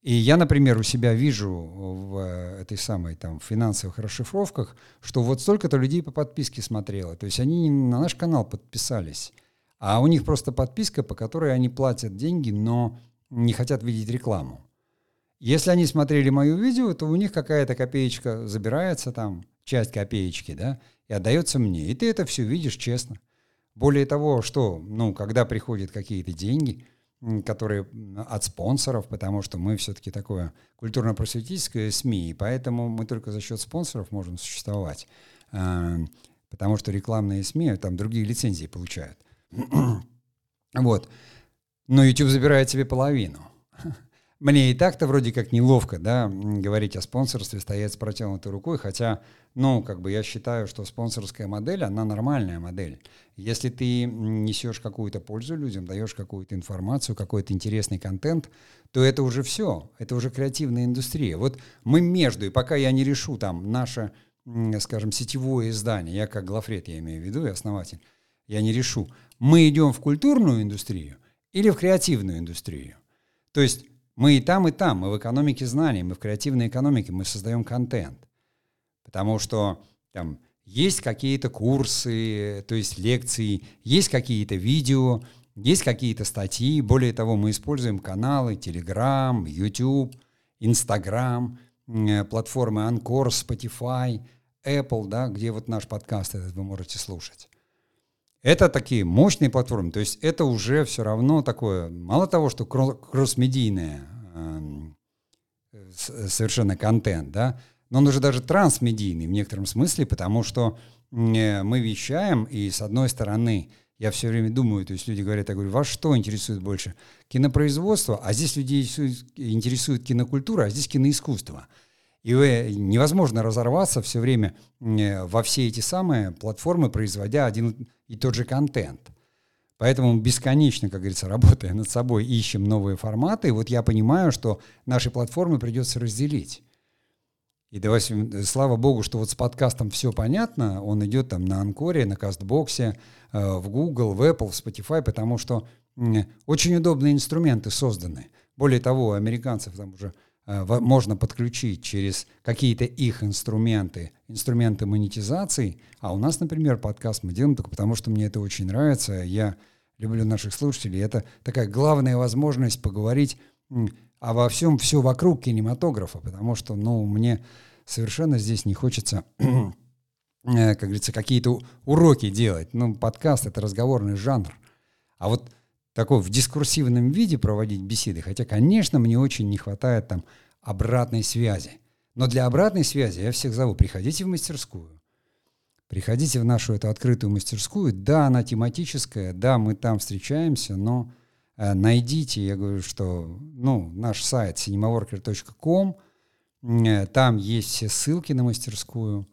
И я, например, у себя вижу в этой самой там финансовых расшифровках, что вот столько-то людей по подписке смотрело. То есть они на наш канал подписались. А у них просто подписка, по которой они платят деньги, но не хотят видеть рекламу. Если они смотрели мое видео, то у них какая-то копеечка забирается там, часть копеечки, да, и отдается мне. И ты это все видишь честно. Более того, что, ну, когда приходят какие-то деньги, которые от спонсоров, потому что мы все-таки такое культурно-просветительское СМИ, и поэтому мы только за счет спонсоров можем существовать. А, потому что рекламные СМИ там другие лицензии получают. вот. Но YouTube забирает себе половину. Мне и так-то вроде как неловко, да, говорить о спонсорстве, стоять с протянутой рукой, хотя, ну, как бы я считаю, что спонсорская модель, она нормальная модель. Если ты несешь какую-то пользу людям, даешь какую-то информацию, какой-то интересный контент, то это уже все, это уже креативная индустрия. Вот мы между, и пока я не решу там наше, скажем, сетевое издание, я как Глафред, я имею в виду, и основатель, я не решу, мы идем в культурную индустрию или в креативную индустрию. То есть мы и там, и там. Мы в экономике знаний, мы в креативной экономике, мы создаем контент. Потому что там есть какие-то курсы, то есть лекции, есть какие-то видео, есть какие-то статьи. Более того, мы используем каналы Telegram, YouTube, Instagram, э, платформы Anchor, Spotify, Apple, да, где вот наш подкаст этот вы можете слушать. Это такие мощные платформы, то есть это уже все равно такое, мало того, что кросс-медийное эм, совершенно контент, да, но он уже даже трансмедийный в некотором смысле, потому что э, мы вещаем, и с одной стороны, я все время думаю, то есть люди говорят, я говорю, вас что интересует больше? Кинопроизводство, а здесь людей интересует, интересует кинокультура, а здесь киноискусство. И невозможно разорваться все время э, во все эти самые платформы, производя один и тот же контент. Поэтому бесконечно, как говорится, работая над собой, ищем новые форматы. И вот я понимаю, что наши платформы придется разделить. И давайте, слава богу, что вот с подкастом все понятно. Он идет там на Анкоре, на Кастбоксе, э, в Google, в Apple, в Spotify, потому что очень удобные инструменты созданы. Более того, американцев там уже Э, можно подключить через какие-то их инструменты, инструменты монетизации. А у нас, например, подкаст мы делаем только потому, что мне это очень нравится. Я люблю наших слушателей. Это такая главная возможность поговорить обо всем, все вокруг кинематографа, потому что, ну, мне совершенно здесь не хочется, э, как говорится, какие-то уроки делать. Ну, подкаст — это разговорный жанр. А вот такой в дискурсивном виде проводить беседы, хотя, конечно, мне очень не хватает там обратной связи. Но для обратной связи я всех зову, приходите в мастерскую. Приходите в нашу эту открытую мастерскую. Да, она тематическая, да, мы там встречаемся, но э, найдите, я говорю, что ну, наш сайт cinemaworker.com, э, там есть все ссылки на мастерскую.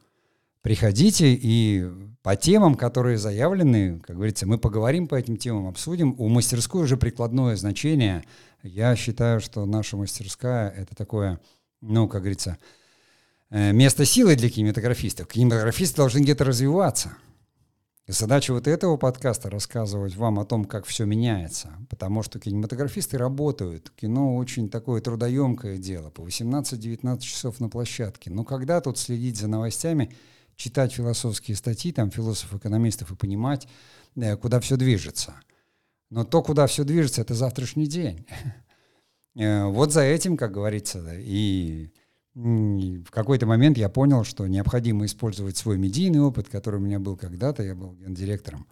Приходите и по темам, которые заявлены, как говорится, мы поговорим по этим темам, обсудим. У мастерской уже прикладное значение. Я считаю, что наша мастерская — это такое, ну, как говорится, э, место силы для кинематографистов. Кинематографисты должны где-то развиваться. И задача вот этого подкаста — рассказывать вам о том, как все меняется. Потому что кинематографисты работают. Кино очень такое трудоемкое дело. По 18-19 часов на площадке. Но когда тут следить за новостями — читать философские статьи, там, философов-экономистов и понимать, э, куда все движется. Но то, куда все движется, это завтрашний день. Э, вот за этим, как говорится, и в какой-то момент я понял, что необходимо использовать свой медийный опыт, который у меня был когда-то. Я был гендиректором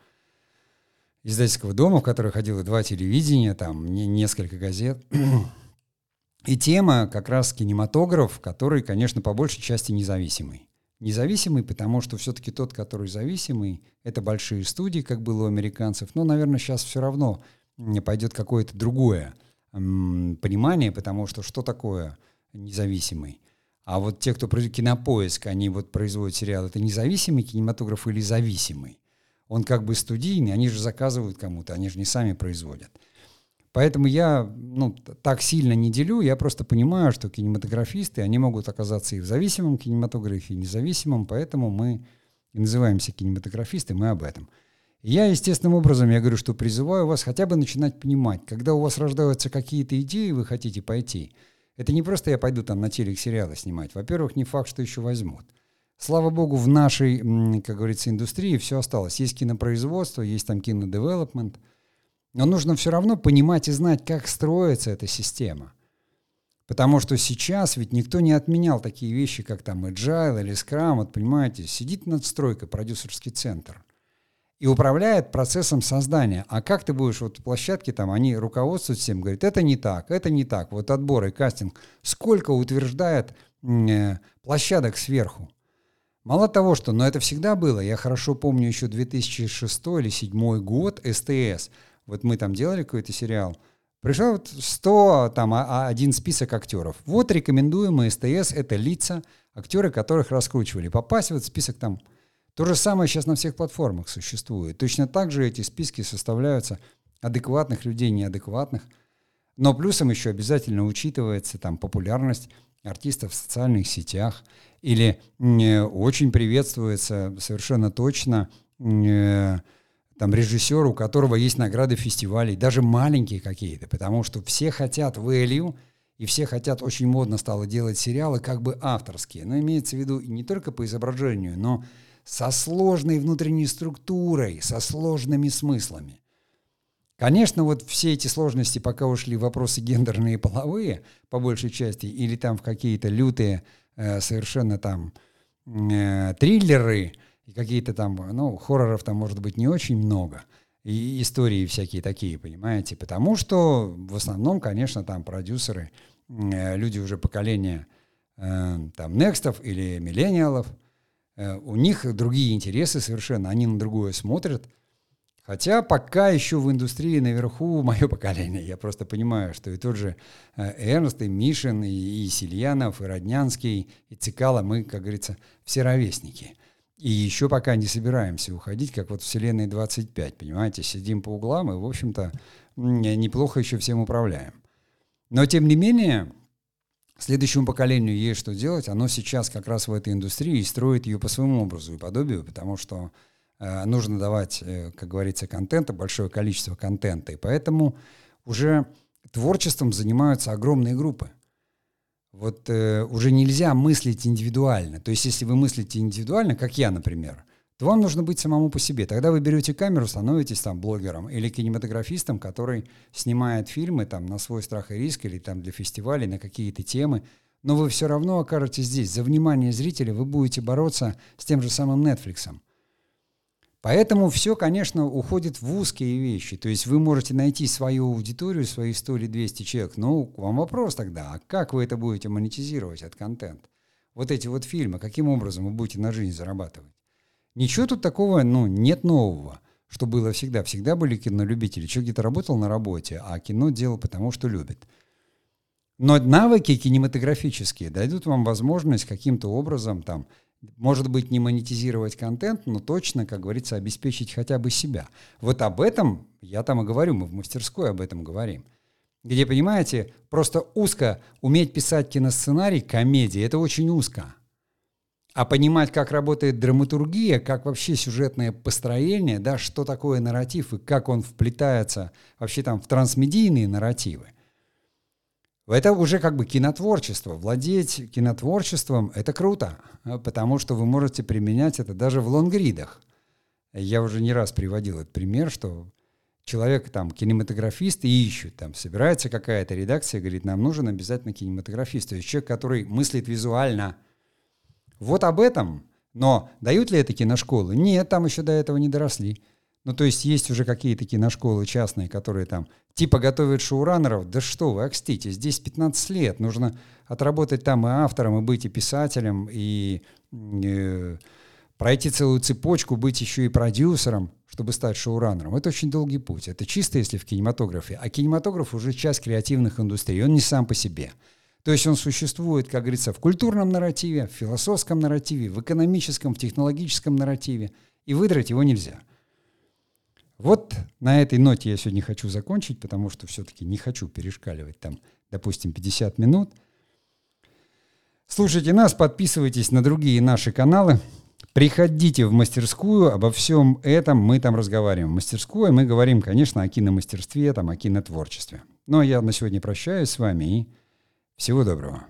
издательского дома, в который ходило два телевидения, там несколько газет. И тема как раз кинематограф, который, конечно, по большей части независимый независимый, потому что все-таки тот, который зависимый, это большие студии, как было у американцев. Но, наверное, сейчас все равно пойдет какое-то другое понимание, потому что что такое независимый? А вот те, кто производит кинопоиск, они вот производят сериал, это независимый кинематограф или зависимый? Он как бы студийный, они же заказывают кому-то, они же не сами производят. Поэтому я ну, так сильно не делю, я просто понимаю, что кинематографисты, они могут оказаться и в зависимом кинематографе, и независимом, поэтому мы и называемся кинематографисты, мы об этом. Я естественным образом, я говорю, что призываю вас хотя бы начинать понимать, когда у вас рождаются какие-то идеи, вы хотите пойти. Это не просто я пойду там на телек сериалы снимать. Во-первых, не факт, что еще возьмут. Слава богу, в нашей, как говорится, индустрии все осталось. Есть кинопроизводство, есть там кинодевелопмент. Но нужно все равно понимать и знать, как строится эта система. Потому что сейчас ведь никто не отменял такие вещи, как там Agile или Scrum. Вот понимаете, сидит надстройка, продюсерский центр и управляет процессом создания. А как ты будешь, вот площадки там, они руководствуют всем, говорят, это не так, это не так, вот отбор и кастинг. Сколько утверждает э, площадок сверху? Мало того, что, но это всегда было, я хорошо помню еще 2006 или 2007 год, СТС, вот мы там делали какой-то сериал, пришел вот 100, там, а, а, один список актеров. Вот рекомендуемые СТС — это лица, актеры, которых раскручивали. Попасть в этот список там... То же самое сейчас на всех платформах существует. Точно так же эти списки составляются адекватных людей, неадекватных. Но плюсом еще обязательно учитывается там популярность артистов в социальных сетях — или э, очень приветствуется совершенно точно э, там режиссер, у которого есть награды фестивалей, даже маленькие какие-то, потому что все хотят value, и все хотят, очень модно стало делать сериалы как бы авторские. Но имеется в виду не только по изображению, но со сложной внутренней структурой, со сложными смыслами. Конечно, вот все эти сложности, пока ушли вопросы гендерные и половые, по большей части, или там в какие-то лютые Э, совершенно там э, триллеры и какие-то там, ну, хорроров там может быть не очень много, и истории всякие такие, понимаете, потому что в основном, конечно, там продюсеры, э, люди уже поколения э, там некстов или миллениалов, э, у них другие интересы совершенно, они на другое смотрят, Хотя пока еще в индустрии наверху мое поколение. Я просто понимаю, что и тот же Эрнст, и Мишин, и, и Сильянов, и Роднянский, и Цикало, мы, как говорится, все ровесники. И еще пока не собираемся уходить, как вот Вселенной 25, понимаете, сидим по углам и, в общем-то, неплохо еще всем управляем. Но, тем не менее, следующему поколению есть что делать. Оно сейчас как раз в этой индустрии и строит ее по своему образу и подобию, потому что Э, нужно давать, э, как говорится, контента, большое количество контента. И поэтому уже творчеством занимаются огромные группы. Вот э, уже нельзя мыслить индивидуально. То есть, если вы мыслите индивидуально, как я, например, то вам нужно быть самому по себе. Тогда вы берете камеру, становитесь там блогером или кинематографистом, который снимает фильмы там на свой страх и риск или там для фестивалей на какие-то темы. Но вы все равно окажетесь здесь. За внимание зрителя вы будете бороться с тем же самым Netflix. Поэтому все, конечно, уходит в узкие вещи. То есть вы можете найти свою аудиторию, свои 100 или 200 человек. Но вам вопрос тогда, а как вы это будете монетизировать, от контент? Вот эти вот фильмы, каким образом вы будете на жизнь зарабатывать? Ничего тут такого, ну, нет нового, что было всегда. Всегда были кинолюбители. Человек где-то работал на работе, а кино делал потому, что любит. Но навыки кинематографические дадут вам возможность каким-то образом там может быть, не монетизировать контент, но точно, как говорится, обеспечить хотя бы себя. Вот об этом я там и говорю, мы в мастерской об этом говорим. Где, понимаете, просто узко уметь писать киносценарий, комедии, это очень узко. А понимать, как работает драматургия, как вообще сюжетное построение, да, что такое нарратив и как он вплетается вообще там в трансмедийные нарративы – это уже как бы кинотворчество. Владеть кинотворчеством — это круто, а, потому что вы можете применять это даже в лонгридах. Я уже не раз приводил этот пример, что человек там кинематографист и ищет, там собирается какая-то редакция, говорит, нам нужен обязательно кинематографист, то есть человек, который мыслит визуально. Вот об этом. Но дают ли это киношколы? Нет, там еще до этого не доросли. Ну, то есть есть уже какие-то киношколы частные, которые там типа готовят шоураннеров. Да что вы, окстите, здесь 15 лет. Нужно отработать там и автором, и быть и писателем, и э, пройти целую цепочку, быть еще и продюсером, чтобы стать шоураннером. Это очень долгий путь. Это чисто если в кинематографе. А кинематограф уже часть креативных индустрий. Он не сам по себе. То есть он существует, как говорится, в культурном нарративе, в философском нарративе, в экономическом, в технологическом нарративе. И выдрать его нельзя. Вот на этой ноте я сегодня хочу закончить, потому что все-таки не хочу перешкаливать там, допустим, 50 минут. Слушайте нас, подписывайтесь на другие наши каналы. Приходите в мастерскую, обо всем этом мы там разговариваем. В мастерскую мы говорим, конечно, о киномастерстве, там, о кинотворчестве. Ну, а я на сегодня прощаюсь с вами и всего доброго.